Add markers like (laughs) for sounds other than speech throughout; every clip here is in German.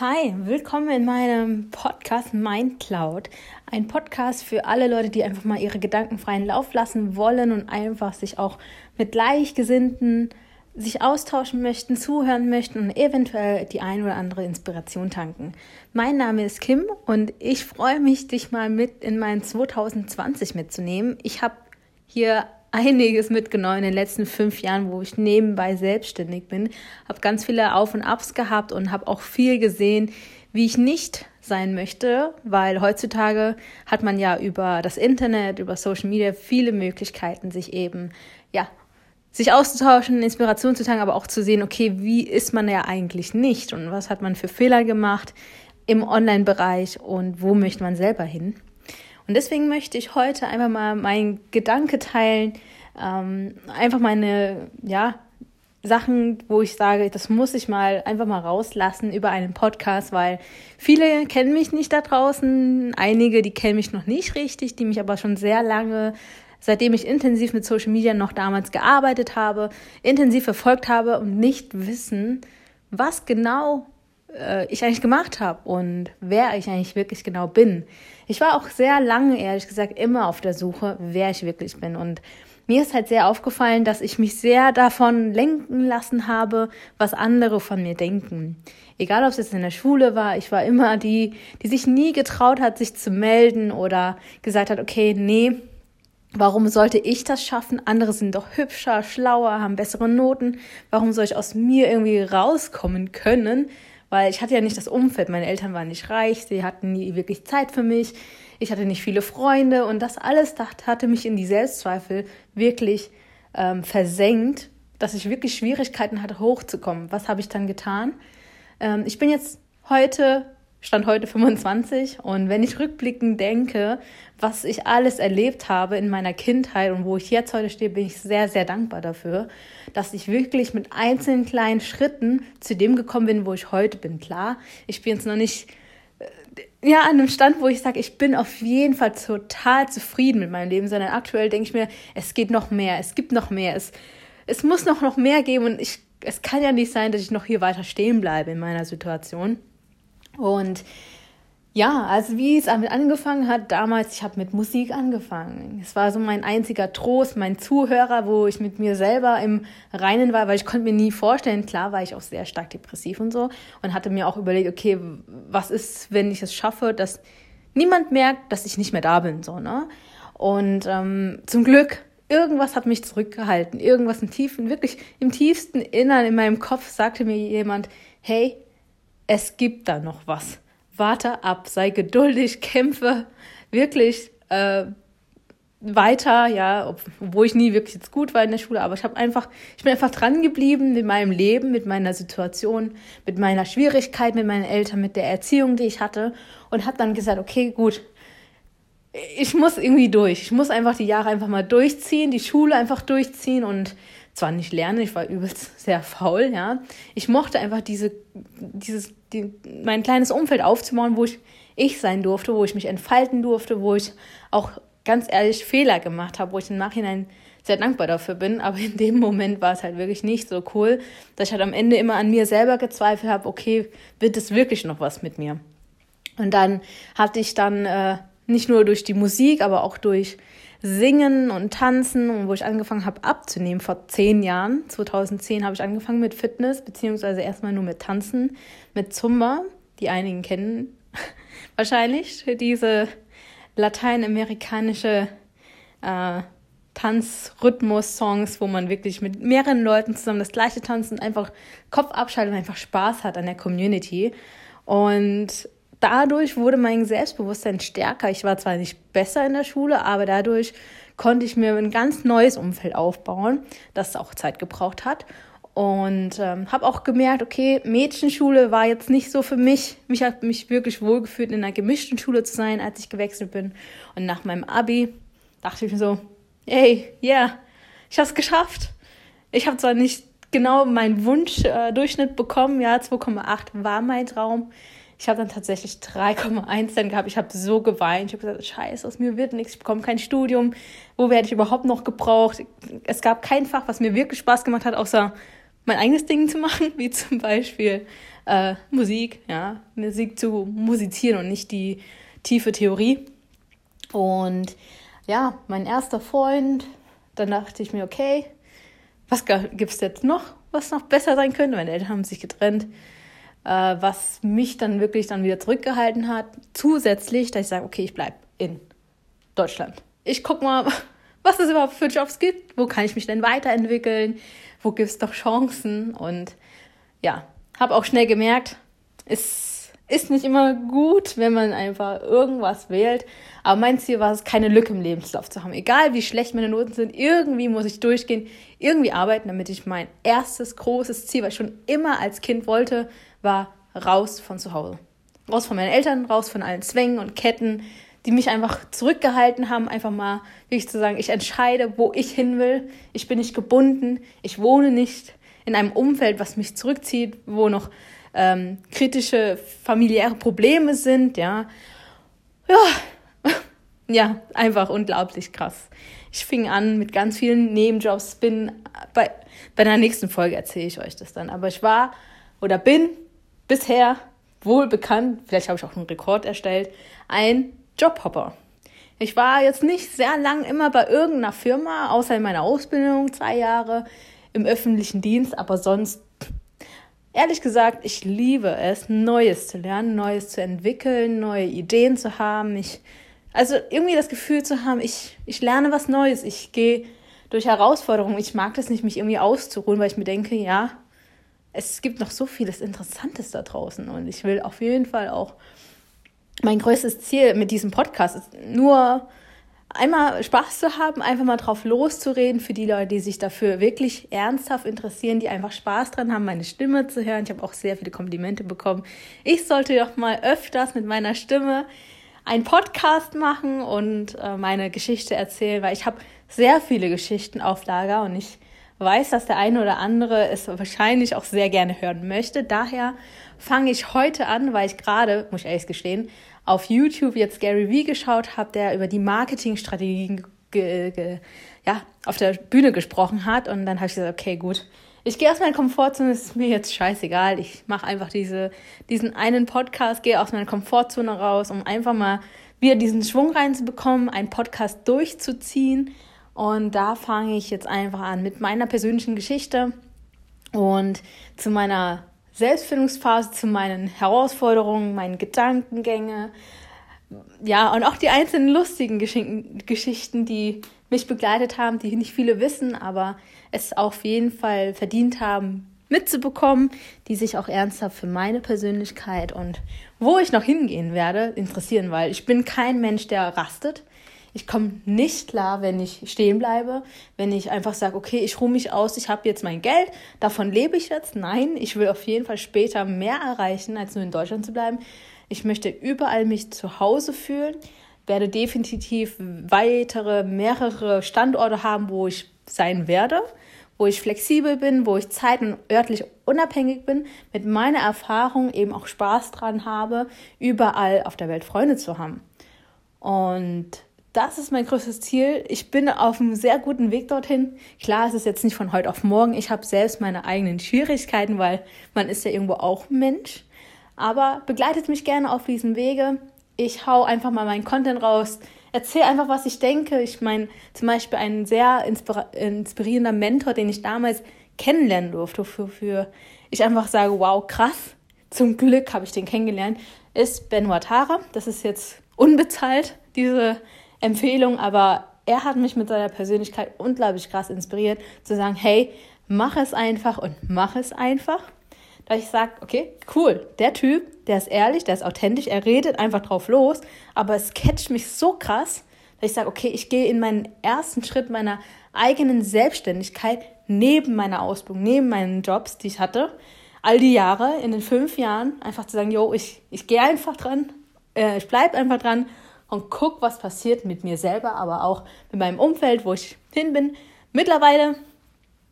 Hi, willkommen in meinem Podcast MindCloud. Ein Podcast für alle Leute, die einfach mal ihre Gedanken freien Lauf lassen wollen und einfach sich auch mit Gleichgesinnten sich austauschen möchten, zuhören möchten und eventuell die ein oder andere Inspiration tanken. Mein Name ist Kim und ich freue mich, dich mal mit in mein 2020 mitzunehmen. Ich habe hier einiges mitgenommen in den letzten fünf Jahren, wo ich nebenbei selbstständig bin. Habe ganz viele Auf und Abs gehabt und habe auch viel gesehen, wie ich nicht sein möchte, weil heutzutage hat man ja über das Internet, über Social Media viele Möglichkeiten, sich eben, ja, sich auszutauschen, Inspiration zu tanken, aber auch zu sehen, okay, wie ist man ja eigentlich nicht und was hat man für Fehler gemacht im Online-Bereich und wo möchte man selber hin. Und deswegen möchte ich heute einfach mal meinen Gedanke teilen, ähm, einfach meine, ja, Sachen, wo ich sage, das muss ich mal einfach mal rauslassen über einen Podcast, weil viele kennen mich nicht da draußen, einige, die kennen mich noch nicht richtig, die mich aber schon sehr lange, seitdem ich intensiv mit Social Media noch damals gearbeitet habe, intensiv verfolgt habe und nicht wissen, was genau äh, ich eigentlich gemacht habe und wer ich eigentlich wirklich genau bin. Ich war auch sehr lange, ehrlich gesagt, immer auf der Suche, wer ich wirklich bin. Und mir ist halt sehr aufgefallen, dass ich mich sehr davon lenken lassen habe, was andere von mir denken. Egal, ob es jetzt in der Schule war, ich war immer die, die sich nie getraut hat, sich zu melden oder gesagt hat, okay, nee, Warum sollte ich das schaffen? Andere sind doch hübscher, schlauer, haben bessere Noten. Warum soll ich aus mir irgendwie rauskommen können? Weil ich hatte ja nicht das Umfeld. Meine Eltern waren nicht reich, sie hatten nie wirklich Zeit für mich. Ich hatte nicht viele Freunde und das alles dachte, hatte mich in die Selbstzweifel wirklich ähm, versenkt, dass ich wirklich Schwierigkeiten hatte, hochzukommen. Was habe ich dann getan? Ähm, ich bin jetzt heute Stand heute 25 und wenn ich rückblickend denke, was ich alles erlebt habe in meiner Kindheit und wo ich jetzt heute stehe, bin ich sehr, sehr dankbar dafür, dass ich wirklich mit einzelnen kleinen Schritten zu dem gekommen bin, wo ich heute bin. Klar, ich bin jetzt noch nicht äh, ja, an einem Stand, wo ich sage, ich bin auf jeden Fall total zufrieden mit meinem Leben, sondern aktuell denke ich mir, es geht noch mehr, es gibt noch mehr, es, es muss noch, noch mehr geben und ich, es kann ja nicht sein, dass ich noch hier weiter stehen bleibe in meiner Situation. Und ja, also wie es damit angefangen hat, damals, ich habe mit Musik angefangen. Es war so mein einziger Trost, mein Zuhörer, wo ich mit mir selber im Reinen war, weil ich konnte mir nie vorstellen, klar war ich auch sehr stark depressiv und so und hatte mir auch überlegt, okay, was ist, wenn ich es schaffe, dass niemand merkt, dass ich nicht mehr da bin, so, ne? Und ähm, zum Glück, irgendwas hat mich zurückgehalten, irgendwas im tiefen, wirklich im tiefsten Innern in meinem Kopf sagte mir jemand, hey, es gibt da noch was. Warte ab, sei geduldig, (laughs) kämpfe wirklich äh, weiter, ja, obwohl ich nie wirklich jetzt gut war in der Schule, aber ich habe einfach, ich bin einfach dran geblieben mit meinem Leben, mit meiner Situation, mit meiner Schwierigkeit mit meinen Eltern, mit der Erziehung, die ich hatte und habe dann gesagt, okay, gut, ich muss irgendwie durch. Ich muss einfach die Jahre einfach mal durchziehen, die Schule einfach durchziehen und zwar nicht lernen, ich war übelst (laughs) sehr faul, ja. Ich mochte einfach diese, dieses, die, mein kleines Umfeld aufzubauen, wo ich ich sein durfte, wo ich mich entfalten durfte, wo ich auch ganz ehrlich Fehler gemacht habe, wo ich im Nachhinein sehr dankbar dafür bin. (laughs) Aber in dem Moment war es halt wirklich nicht so cool, dass ich halt am Ende immer an mir selber gezweifelt habe, okay, wird es wirklich noch was mit mir? Und dann hatte ich dann äh, nicht nur durch die Musik, aber auch durch Singen und Tanzen und wo ich angefangen habe abzunehmen vor zehn Jahren. 2010 habe ich angefangen mit Fitness, beziehungsweise erstmal nur mit Tanzen, mit Zumba, die einigen kennen (laughs) wahrscheinlich, diese lateinamerikanische äh, Tanzrhythmus-Songs, wo man wirklich mit mehreren Leuten zusammen das gleiche tanzen, einfach Kopf abschaltet und einfach Spaß hat an der Community. Und dadurch wurde mein Selbstbewusstsein stärker. Ich war zwar nicht besser in der Schule, aber dadurch konnte ich mir ein ganz neues Umfeld aufbauen, das auch Zeit gebraucht hat. Und ähm, habe auch gemerkt, okay, Mädchenschule war jetzt nicht so für mich. Mich hat mich wirklich wohlgefühlt, in einer gemischten Schule zu sein, als ich gewechselt bin. Und nach meinem Abi dachte ich mir so, hey, yeah, ich habe es geschafft. Ich habe zwar nicht genau meinen Wunschdurchschnitt äh, bekommen, ja, 2,8 war mein Traum. Ich habe dann tatsächlich 3,1 dann gehabt. Ich habe so geweint. Ich habe gesagt, scheiße, aus mir wird nichts. Ich bekomme kein Studium. Wo werde ich überhaupt noch gebraucht? Es gab kein Fach, was mir wirklich Spaß gemacht hat, außer mein eigenes Ding zu machen, (laughs) wie zum Beispiel äh, Musik, ja, Musik zu musizieren und nicht die tiefe Theorie. Und ja, mein erster Freund, dann dachte ich mir, okay, was gibt es jetzt noch, was noch besser sein könnte? Meine Eltern haben sich getrennt. Äh, was mich dann wirklich dann wieder zurückgehalten hat, zusätzlich, dass ich sage, okay, ich bleibe in Deutschland. Ich gucke mal, (laughs) was es überhaupt für Jobs gibt, wo kann ich mich denn weiterentwickeln, wo gibt es doch Chancen? Und ja, habe auch schnell gemerkt, es ist nicht immer gut, wenn man einfach irgendwas wählt. Aber mein Ziel war es, keine Lücke im Lebenslauf zu haben. Egal wie schlecht meine Noten sind, irgendwie muss ich durchgehen, irgendwie arbeiten, damit ich mein erstes großes Ziel, was ich schon immer als Kind wollte, war raus von zu Hause. Raus von meinen Eltern, raus von allen Zwängen und Ketten, die mich einfach zurückgehalten haben, einfach mal wirklich zu sagen, ich entscheide, wo ich hin will. Ich bin nicht gebunden. Ich wohne nicht in einem Umfeld, was mich zurückzieht, wo noch ähm, kritische familiäre Probleme sind, ja. Ja, (laughs) ja, einfach unglaublich krass. Ich fing an mit ganz vielen Nebenjobs, bin bei, bei der nächsten Folge erzähle ich euch das dann. Aber ich war oder bin bisher wohl bekannt, vielleicht habe ich auch einen Rekord erstellt, ein Jobhopper. Ich war jetzt nicht sehr lang immer bei irgendeiner Firma, außer in meiner Ausbildung, zwei Jahre im öffentlichen Dienst, aber sonst, ehrlich gesagt, ich liebe es, Neues zu lernen, Neues zu entwickeln, neue Ideen zu haben. Ich, also irgendwie das Gefühl zu haben, ich, ich lerne was Neues, ich gehe durch Herausforderungen. Ich mag das nicht, mich irgendwie auszuruhen, weil ich mir denke, ja, es gibt noch so vieles Interessantes da draußen und ich will auf jeden Fall auch mein größtes Ziel mit diesem Podcast ist nur einmal Spaß zu haben, einfach mal drauf loszureden für die Leute, die sich dafür wirklich ernsthaft interessieren, die einfach Spaß dran haben, meine Stimme zu hören. Ich habe auch sehr viele Komplimente bekommen. Ich sollte doch mal öfters mit meiner Stimme einen Podcast machen und äh, meine Geschichte erzählen, weil ich habe sehr viele Geschichten auf Lager und ich weiß, dass der eine oder andere es wahrscheinlich auch sehr gerne hören möchte. Daher fange ich heute an, weil ich gerade, muss ich ehrlich gestehen, auf YouTube jetzt Gary Vee geschaut habe, der über die Marketingstrategien ja, auf der Bühne gesprochen hat. Und dann habe ich gesagt, okay, gut, ich gehe aus meiner Komfortzone, ist mir jetzt scheißegal. Ich mache einfach diese, diesen einen Podcast, gehe aus meiner Komfortzone raus, um einfach mal wieder diesen Schwung reinzubekommen, einen Podcast durchzuziehen. Und da fange ich jetzt einfach an mit meiner persönlichen Geschichte und zu meiner Selbstfindungsphase, zu meinen Herausforderungen, meinen Gedankengänge. Ja, und auch die einzelnen lustigen Geschichten, die mich begleitet haben, die nicht viele wissen, aber es auf jeden Fall verdient haben, mitzubekommen, die sich auch ernsthaft für meine Persönlichkeit und wo ich noch hingehen werde interessieren, weil ich bin kein Mensch, der rastet. Ich komme nicht klar, wenn ich stehen bleibe, wenn ich einfach sage, okay, ich ruhe mich aus, ich habe jetzt mein Geld, davon lebe ich jetzt. Nein, ich will auf jeden Fall später mehr erreichen, als nur in Deutschland zu bleiben. Ich möchte überall mich zu Hause fühlen, werde definitiv weitere, mehrere Standorte haben, wo ich sein werde, wo ich flexibel bin, wo ich zeit- und örtlich unabhängig bin, mit meiner Erfahrung eben auch Spaß dran habe, überall auf der Welt Freunde zu haben. Und das ist mein größtes Ziel. Ich bin auf einem sehr guten Weg dorthin. Klar, es ist jetzt nicht von heute auf morgen. Ich habe selbst meine eigenen Schwierigkeiten, weil man ist ja irgendwo auch Mensch. Aber begleitet mich gerne auf diesem Wege. Ich hau einfach mal meinen Content raus, erzähle einfach, was ich denke. Ich meine, zum Beispiel ein sehr inspirierender Mentor, den ich damals kennenlernen durfte, wofür ich einfach sage, wow, krass. Zum Glück habe ich den kennengelernt, ist Benoit Tara. Das ist jetzt unbezahlt, diese Empfehlung, aber er hat mich mit seiner Persönlichkeit unglaublich krass inspiriert, zu sagen, hey, mach es einfach und mach es einfach. Da ich sage, okay, cool, der Typ, der ist ehrlich, der ist authentisch, er redet einfach drauf los, aber es catcht mich so krass, dass ich sage, okay, ich gehe in meinen ersten Schritt meiner eigenen Selbstständigkeit neben meiner Ausbildung, neben meinen Jobs, die ich hatte, all die Jahre, in den fünf Jahren, einfach zu sagen, yo, ich, ich gehe einfach dran, äh, ich bleibe einfach dran und guck, was passiert mit mir selber, aber auch mit meinem Umfeld, wo ich hin bin. Mittlerweile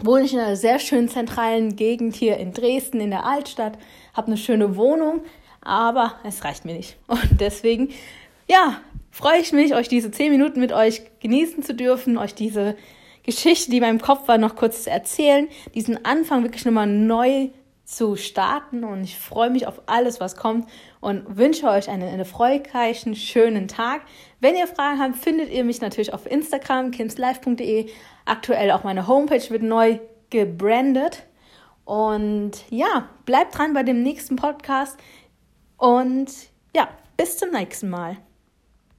wohne ich in einer sehr schönen zentralen Gegend hier in Dresden, in der Altstadt, habe eine schöne Wohnung, aber es reicht mir nicht. Und deswegen, ja, freue ich mich, euch diese zehn Minuten mit euch genießen zu dürfen, euch diese Geschichte, die in meinem Kopf war, noch kurz zu erzählen, diesen Anfang wirklich nochmal neu zu starten und ich freue mich auf alles, was kommt und wünsche euch einen erfolgreichen, schönen Tag. Wenn ihr Fragen habt, findet ihr mich natürlich auf Instagram, kimslife.de. Aktuell auch meine Homepage wird neu gebrandet. Und ja, bleibt dran bei dem nächsten Podcast und ja, bis zum nächsten Mal.